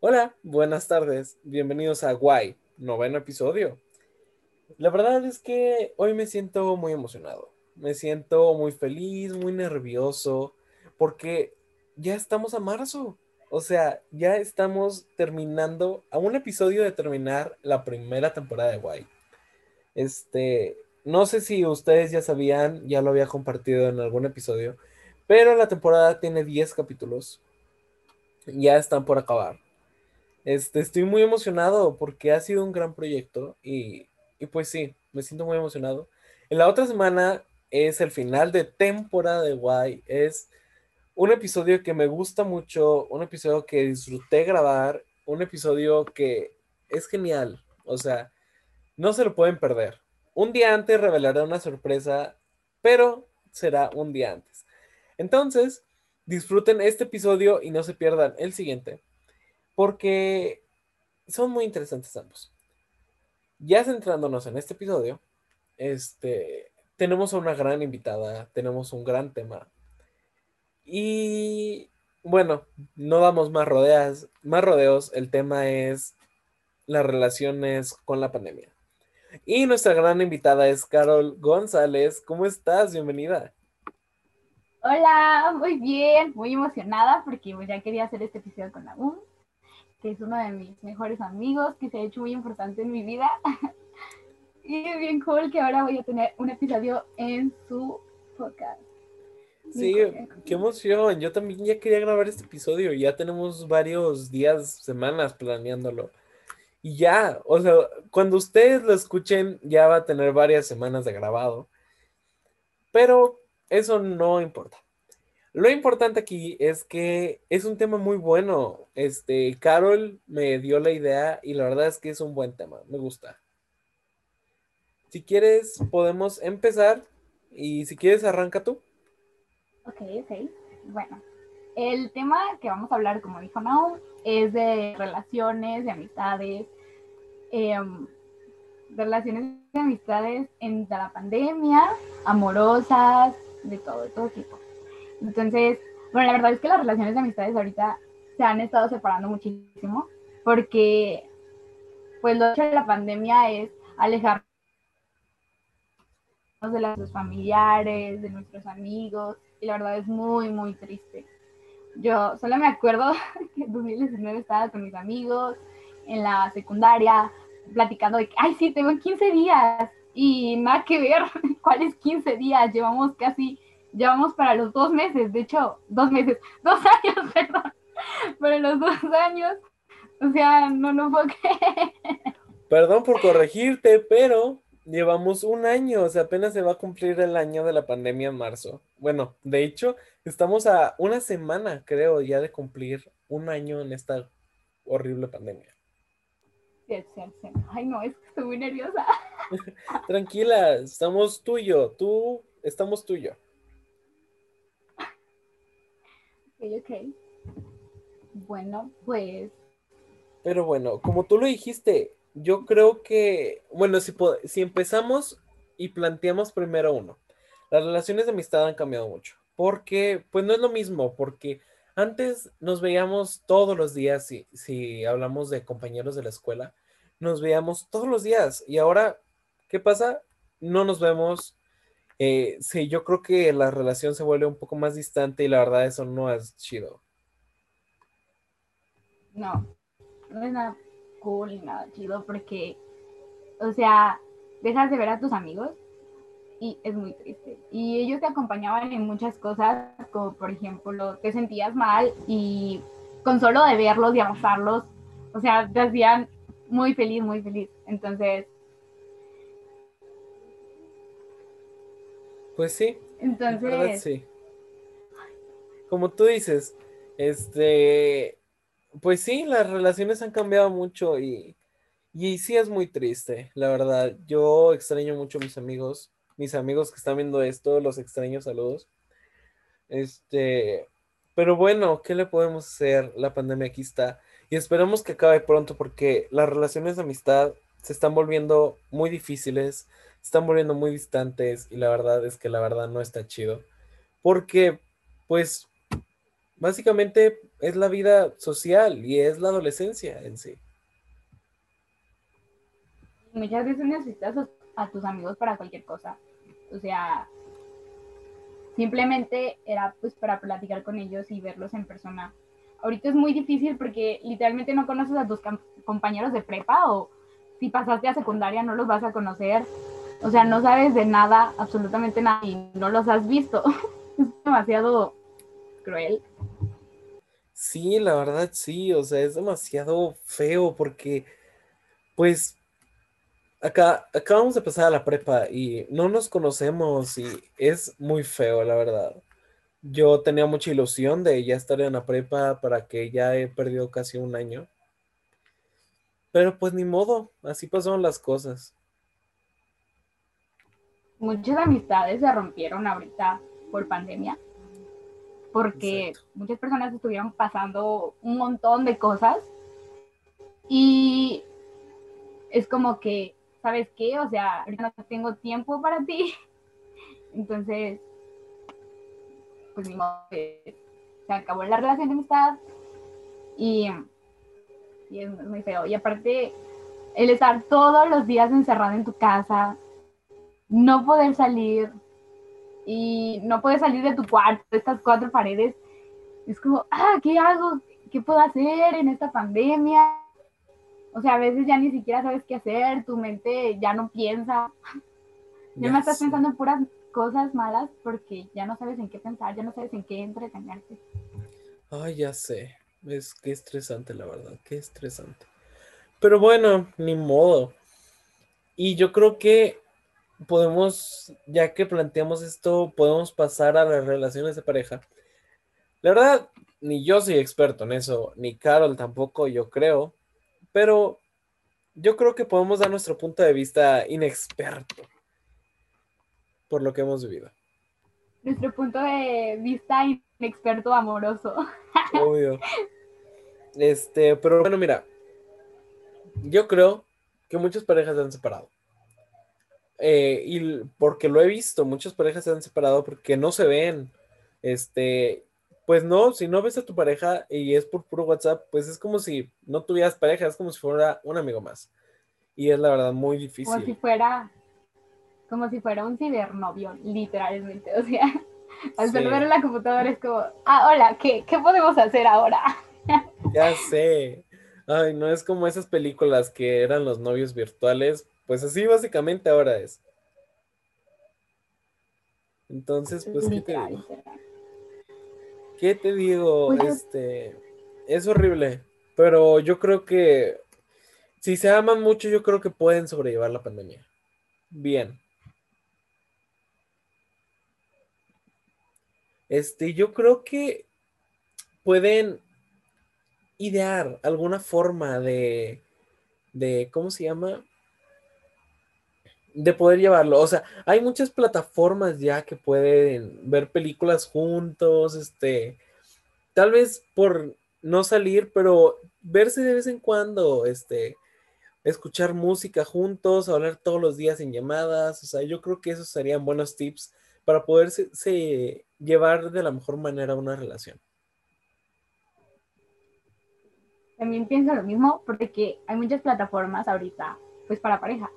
Hola, buenas tardes, bienvenidos a Guay, noveno episodio. La verdad es que hoy me siento muy emocionado, me siento muy feliz, muy nervioso, porque ya estamos a marzo, o sea, ya estamos terminando, a un episodio de terminar la primera temporada de Guay. Este, no sé si ustedes ya sabían, ya lo había compartido en algún episodio, pero la temporada tiene 10 capítulos, ya están por acabar. Este, estoy muy emocionado porque ha sido un gran proyecto y, y pues sí, me siento muy emocionado. En la otra semana es el final de temporada de Guay. Es un episodio que me gusta mucho, un episodio que disfruté grabar, un episodio que es genial. O sea, no se lo pueden perder. Un día antes revelaré una sorpresa, pero será un día antes. Entonces, disfruten este episodio y no se pierdan el siguiente porque son muy interesantes ambos. Ya centrándonos en este episodio, este, tenemos a una gran invitada, tenemos un gran tema. Y bueno, no damos más rodeas, más rodeos, el tema es las relaciones con la pandemia. Y nuestra gran invitada es Carol González. ¿Cómo estás? Bienvenida. Hola, muy bien, muy emocionada porque ya quería hacer este episodio con la U que es uno de mis mejores amigos, que se ha hecho muy importante en mi vida. y es bien cool que ahora voy a tener un episodio en su podcast. Sí, qué emoción. Yo también ya quería grabar este episodio. Ya tenemos varios días, semanas planeándolo. Y ya, o sea, cuando ustedes lo escuchen, ya va a tener varias semanas de grabado. Pero eso no importa. Lo importante aquí es que es un tema muy bueno. Este, Carol me dio la idea y la verdad es que es un buen tema. Me gusta. Si quieres, podemos empezar. Y si quieres, arranca tú. Ok, ok. Bueno, el tema que vamos a hablar, como dijo Naum, es de relaciones, de amistades, em, relaciones de amistades en la pandemia, amorosas, de todo, de todo tipo. Entonces, bueno, la verdad es que las relaciones de amistades ahorita se han estado separando muchísimo porque pues lo hecho de la pandemia es alejarnos de los familiares, de nuestros amigos, y la verdad es muy, muy triste. Yo solo me acuerdo que en 2019 estaba con mis amigos en la secundaria platicando de que, ay, sí, tengo 15 días y nada que ver cuáles 15 días, llevamos casi llevamos para los dos meses, de hecho, dos meses, dos años, perdón, para los dos años, o sea, no, no que... Perdón por corregirte, pero llevamos un año, o sea, apenas se va a cumplir el año de la pandemia en marzo. Bueno, de hecho, estamos a una semana, creo, ya de cumplir un año en esta horrible pandemia. Ay, no, es que estoy muy nerviosa. Tranquila, estamos tuyo, tú, estamos tuyo. ok. Bueno, pues. Pero bueno, como tú lo dijiste, yo creo que, bueno, si, si empezamos y planteamos primero uno, las relaciones de amistad han cambiado mucho, porque pues no es lo mismo, porque antes nos veíamos todos los días, si, si hablamos de compañeros de la escuela, nos veíamos todos los días y ahora, ¿qué pasa? No nos vemos eh, sí, yo creo que la relación se vuelve un poco más distante y la verdad eso no es chido. No, no es nada cool ni nada chido porque, o sea, dejas de ver a tus amigos y es muy triste. Y ellos te acompañaban en muchas cosas, como por ejemplo, te sentías mal y con solo de verlos y abrazarlos, o sea, te hacían muy feliz, muy feliz. Entonces, Pues sí. Entonces. sí. Como tú dices, este. Pues sí, las relaciones han cambiado mucho y, y sí es muy triste, la verdad. Yo extraño mucho a mis amigos, mis amigos que están viendo esto, los extraño, saludos. Este, pero bueno, ¿qué le podemos hacer? La pandemia aquí está y esperamos que acabe pronto porque las relaciones de amistad se están volviendo muy difíciles, están volviendo muy distantes y la verdad es que la verdad no está chido. Porque, pues, básicamente es la vida social y es la adolescencia en sí. Muchas veces necesitas a tus amigos para cualquier cosa. O sea, simplemente era pues para platicar con ellos y verlos en persona. Ahorita es muy difícil porque literalmente no conoces a tus compañeros de prepa o si pasaste a secundaria no los vas a conocer. O sea, no sabes de nada, absolutamente nada y no los has visto. es demasiado cruel. Sí, la verdad sí, o sea, es demasiado feo porque pues acá acabamos de pasar a la prepa y no nos conocemos y es muy feo, la verdad. Yo tenía mucha ilusión de ya estar en la prepa para que ya he perdido casi un año. Pero pues ni modo, así pasaron las cosas. Muchas amistades se rompieron ahorita por pandemia, porque muchas personas estuvieron pasando un montón de cosas y es como que ¿sabes qué? O sea, no tengo tiempo para ti. Entonces, pues ni modo, se acabó la relación de amistad y, y es muy feo. Y aparte, el estar todos los días encerrado en tu casa, no poder salir y no poder salir de tu cuarto, estas cuatro paredes, es como, ah, ¿qué hago? ¿Qué puedo hacer en esta pandemia? O sea, a veces ya ni siquiera sabes qué hacer, tu mente ya no piensa. Ya, me estás pensando en puras cosas malas porque ya no sabes en qué pensar, ya no sabes en qué entretenerte. Ay, ya sé. Es que estresante, la verdad, qué estresante. Pero bueno, ni modo. Y yo creo que podemos, ya que planteamos esto, podemos pasar a las relaciones de pareja. La verdad, ni yo soy experto en eso, ni Carol tampoco, yo creo pero yo creo que podemos dar nuestro punto de vista inexperto por lo que hemos vivido. Nuestro punto de vista inexperto amoroso. Obvio. Este, pero bueno, mira, yo creo que muchas parejas se han separado. Eh, y porque lo he visto, muchas parejas se han separado porque no se ven. Este, pues no, si no ves a tu pareja y es por puro WhatsApp, pues es como si no tuvieras pareja, es como si fuera un amigo más. Y es la verdad muy difícil. Como si fuera, como si fuera un cibernovio, literalmente. O sea, al sí. en la computadora es como, ah, hola, ¿qué, ¿qué podemos hacer ahora? ya sé. Ay, no es como esas películas que eran los novios virtuales. Pues así básicamente ahora es. Entonces, pues, ¿qué te digo? ¿Qué te digo? Pues este, es horrible, pero yo creo que si se aman mucho, yo creo que pueden sobrellevar la pandemia. Bien. Este, yo creo que pueden idear alguna forma de, de, ¿cómo se llama? De poder llevarlo. O sea, hay muchas plataformas ya que pueden ver películas juntos, este, tal vez por no salir, pero verse de vez en cuando, este, escuchar música juntos, hablar todos los días en llamadas, o sea, yo creo que esos serían buenos tips para poderse llevar de la mejor manera una relación. También pienso lo mismo porque hay muchas plataformas ahorita, pues para pareja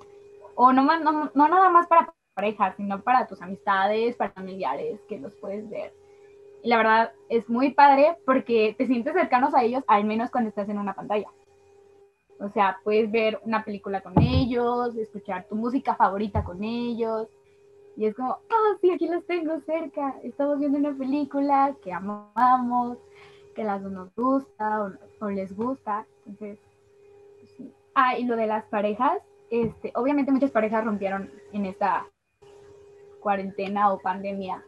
o no, nada más para parejas, sino para tus amistades, para familiares, que los puedes ver. Y la verdad es muy padre porque te sientes cercanos a ellos, al menos cuando estás en una pantalla. O sea, puedes ver una película con ellos, escuchar tu música favorita con ellos. Y es como, ah, sí, aquí los tengo cerca. Estamos viendo una película que amamos, que las dos nos gusta o, les gusta. Entonces. Ah, y lo de las parejas, este, obviamente muchas parejas rompieron en esta cuarentena o pandemia,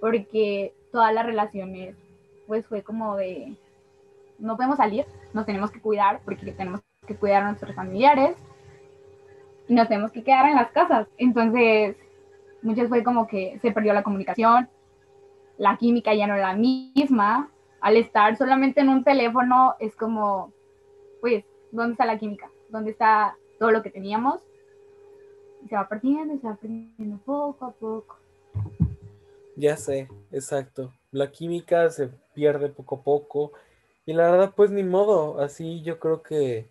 porque todas las relaciones, pues fue como de, no podemos salir, nos tenemos que cuidar, porque tenemos que cuidar a nuestros familiares, y nos tenemos que quedar en las casas. Entonces, muchas fue como que se perdió la comunicación, la química ya no era la misma, al estar solamente en un teléfono es como, pues, ¿dónde está la química? ¿Dónde está todo lo que teníamos se va perdiendo y se va perdiendo poco a poco. Ya sé, exacto. la química se pierde poco a poco. Y la verdad, pues ni modo, así yo creo que,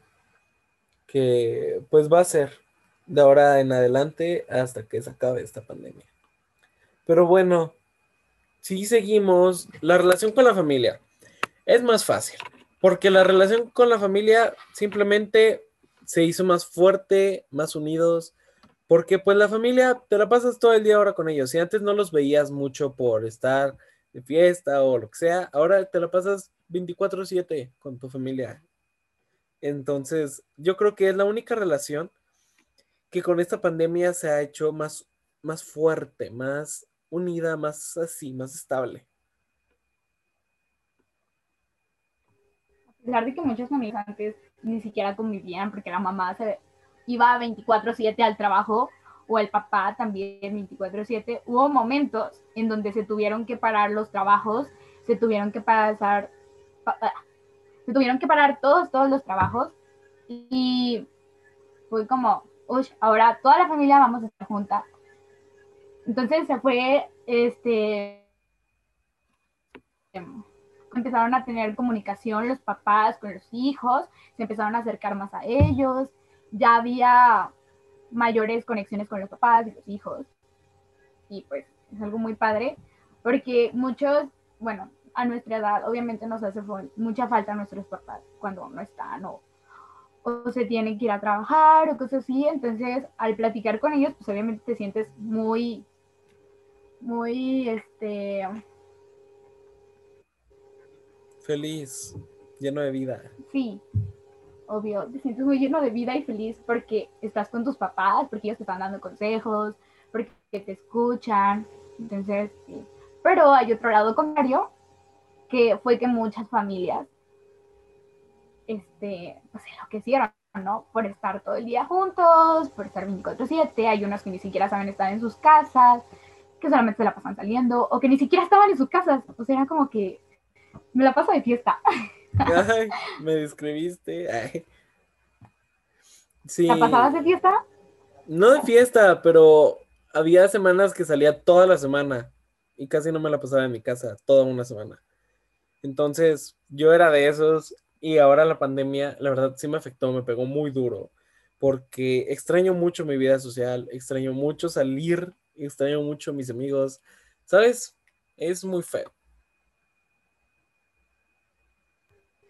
que pues va a ser de ahora en adelante hasta que se acabe esta pandemia. Pero bueno, si seguimos, la relación con la familia es más fácil, porque la relación con la familia simplemente se hizo más fuerte, más unidos, porque pues la familia te la pasas todo el día ahora con ellos. Si antes no los veías mucho por estar de fiesta o lo que sea, ahora te la pasas 24/7 con tu familia. Entonces, yo creo que es la única relación que con esta pandemia se ha hecho más, más fuerte, más unida, más así, más estable. Pesar de que muchas familias antes ni siquiera convivían porque la mamá se iba 24/7 al trabajo o el papá también 24/7, hubo momentos en donde se tuvieron que parar los trabajos, se tuvieron que pasar, ah, se tuvieron que parar todos, todos los trabajos y fue como, uy, ahora toda la familia vamos a estar junta. Entonces se fue, este, empezaron a tener comunicación los papás con los hijos, se empezaron a acercar más a ellos, ya había mayores conexiones con los papás y los hijos. Y pues es algo muy padre, porque muchos, bueno, a nuestra edad obviamente nos hace mucha falta nuestros papás cuando no están o, o se tienen que ir a trabajar o cosas así. Entonces, al platicar con ellos, pues obviamente te sientes muy, muy, este... Feliz, lleno de vida. Sí, obvio, te sientes muy lleno de vida y feliz porque estás con tus papás, porque ellos te están dando consejos, porque te escuchan. Entonces, sí. Pero hay otro lado contrario, que fue que muchas familias, este, pues enloquecieron, ¿no? Por estar todo el día juntos, por estar 24-7. Hay unos que ni siquiera saben estar en sus casas, que solamente se la pasan saliendo, o que ni siquiera estaban en sus casas. O sea, era como que me la paso de fiesta. Ay, me describiste. Sí. ¿La pasabas de fiesta? No de fiesta, pero había semanas que salía toda la semana y casi no me la pasaba en mi casa, toda una semana. Entonces, yo era de esos y ahora la pandemia, la verdad, sí me afectó, me pegó muy duro, porque extraño mucho mi vida social, extraño mucho salir, extraño mucho mis amigos, ¿sabes? Es muy feo.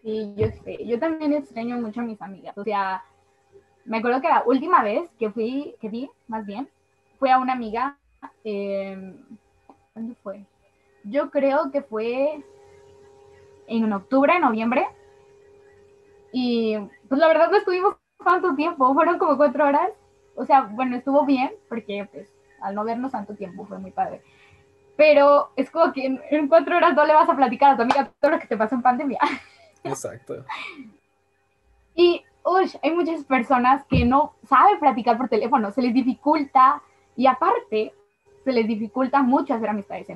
Sí, yo sé. Yo también extraño mucho a mis amigas. O sea, me acuerdo que la última vez que fui, que vi, más bien, fue a una amiga. Eh, ¿Cuándo fue? Yo creo que fue en octubre, noviembre. Y pues la verdad no estuvimos tanto tiempo, fueron como cuatro horas. O sea, bueno, estuvo bien, porque pues al no vernos tanto tiempo fue muy padre. Pero es como que en, cuatro horas no le vas a platicar a tu amiga todo lo que te pasó en pandemia. Exacto. Y uy, hay muchas personas que no saben platicar por teléfono, se les dificulta y aparte se les dificulta mucho hacer amistades.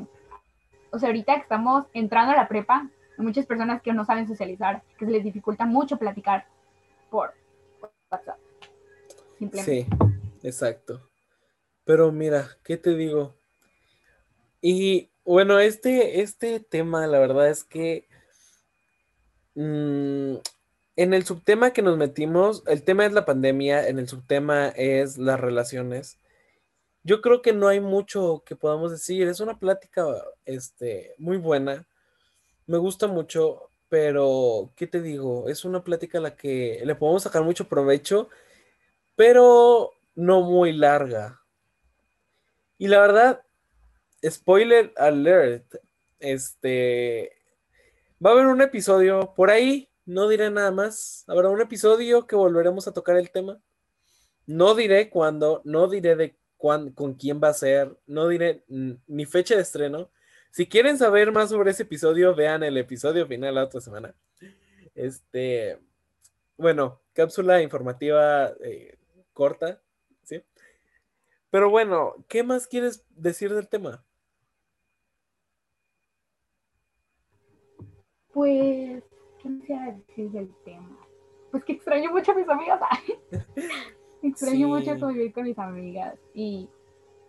O sea, ahorita que estamos entrando a la prepa, hay muchas personas que no saben socializar, que se les dificulta mucho platicar por WhatsApp. Simplemente. Sí, exacto. Pero mira, ¿qué te digo? Y bueno, este, este tema, la verdad es que Mm, en el subtema que nos metimos, el tema es la pandemia, en el subtema es las relaciones. Yo creo que no hay mucho que podamos decir. Es una plática este, muy buena. Me gusta mucho, pero ¿qué te digo? Es una plática a la que le podemos sacar mucho provecho, pero no muy larga. Y la verdad, spoiler alert, este, Va a haber un episodio por ahí, no diré nada más. Habrá un episodio que volveremos a tocar el tema. No diré cuándo, no diré de cuán, con quién va a ser, no diré ni fecha de estreno. Si quieren saber más sobre ese episodio, vean el episodio final la otra semana. Este, bueno, cápsula informativa eh, corta, ¿sí? Pero bueno, ¿qué más quieres decir del tema? Pues, ¿qué me quisiera decir del tema? Pues que extraño mucho a mis amigas. extraño mucho convivir con mis amigas. Y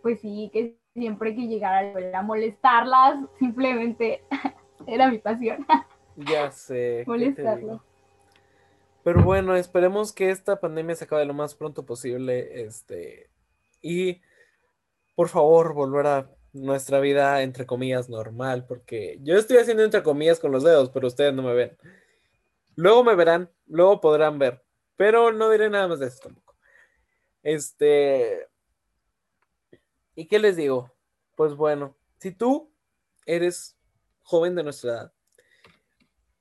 pues sí, que siempre que llegara a molestarlas, simplemente era mi pasión. Ya sé. Molestarlo. Pero bueno, esperemos que esta pandemia se acabe lo más pronto posible. Este. Y por favor, volver a nuestra vida, entre comillas, normal. Porque yo estoy haciendo entre comillas con los dedos, pero ustedes no me ven. Luego me verán, luego podrán ver. Pero no diré nada más de eso tampoco. Este. ¿Y qué les digo? Pues bueno, si tú eres joven de nuestra edad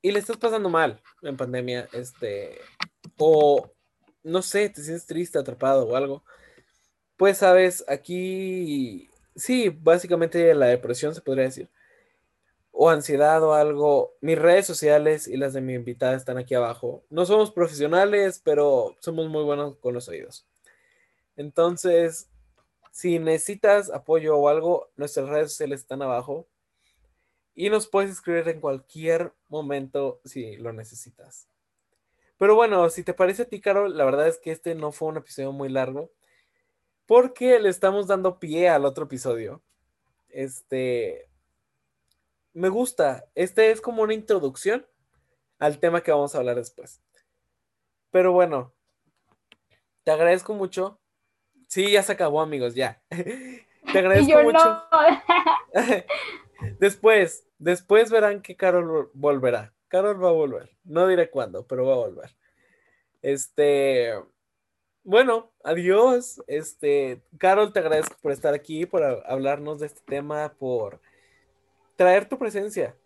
y le estás pasando mal en pandemia, este, o no sé, te sientes triste, atrapado o algo, pues sabes, aquí, sí, básicamente la depresión se podría decir, o ansiedad o algo, mis redes sociales y las de mi invitada están aquí abajo. No somos profesionales, pero somos muy buenos con los oídos. Entonces, si necesitas apoyo o algo, nuestras redes sociales están abajo. Y nos puedes escribir en cualquier momento si lo necesitas. Pero bueno, si te parece a ti, Carol, la verdad es que este no fue un episodio muy largo. Porque le estamos dando pie al otro episodio. Este. Me gusta. Este es como una introducción al tema que vamos a hablar después. Pero bueno, te agradezco mucho Sí, ya se acabó, amigos, ya. Te agradezco mucho. después, después verán que Carol volverá. Carol va a volver. No diré cuándo, pero va a volver. Este, bueno, adiós. Este, Carol, te agradezco por estar aquí, por hablarnos de este tema, por traer tu presencia.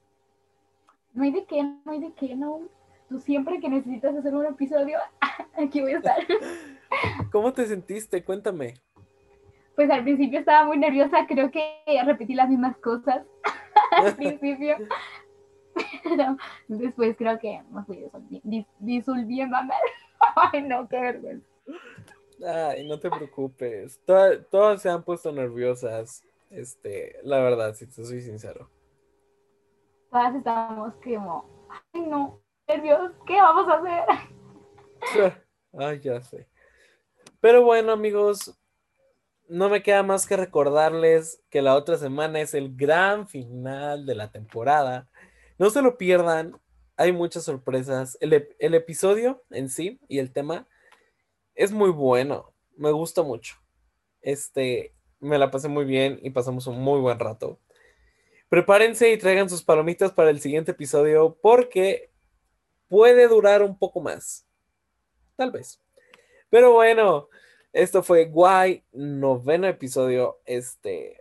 No hay de qué, no hay de qué, no. Tú siempre que necesitas hacer un episodio, aquí voy a estar. ¿Cómo te sentiste? Cuéntame. Pues al principio estaba muy nerviosa, creo que repetí las mismas cosas al principio. Pero después creo que me fui disolviendo. Ay, no, qué vergüenza. Ay, no te preocupes. Todas, todas se han puesto nerviosas. Este, la verdad, si te soy sincero. Todas estamos como, ay no, nervios, ¿qué vamos a hacer? Ay, ya sé. Pero bueno, amigos, no me queda más que recordarles que la otra semana es el gran final de la temporada. No se lo pierdan, hay muchas sorpresas. El, episodio en sí y el tema es muy bueno, me gusta mucho. Este, me la pasé muy bien y pasamos un muy buen rato. Prepárense y traigan sus palomitas para el siguiente episodio porque puede durar un poco más. Tal vez. Pero bueno, esto fue Guay, noveno episodio. Este,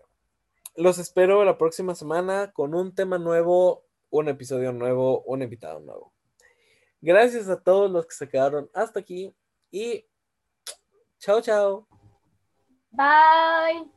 los espero la próxima semana con un tema nuevo, un episodio nuevo, un invitado nuevo. Gracias a todos los que se quedaron hasta aquí y chao, chao. Bye.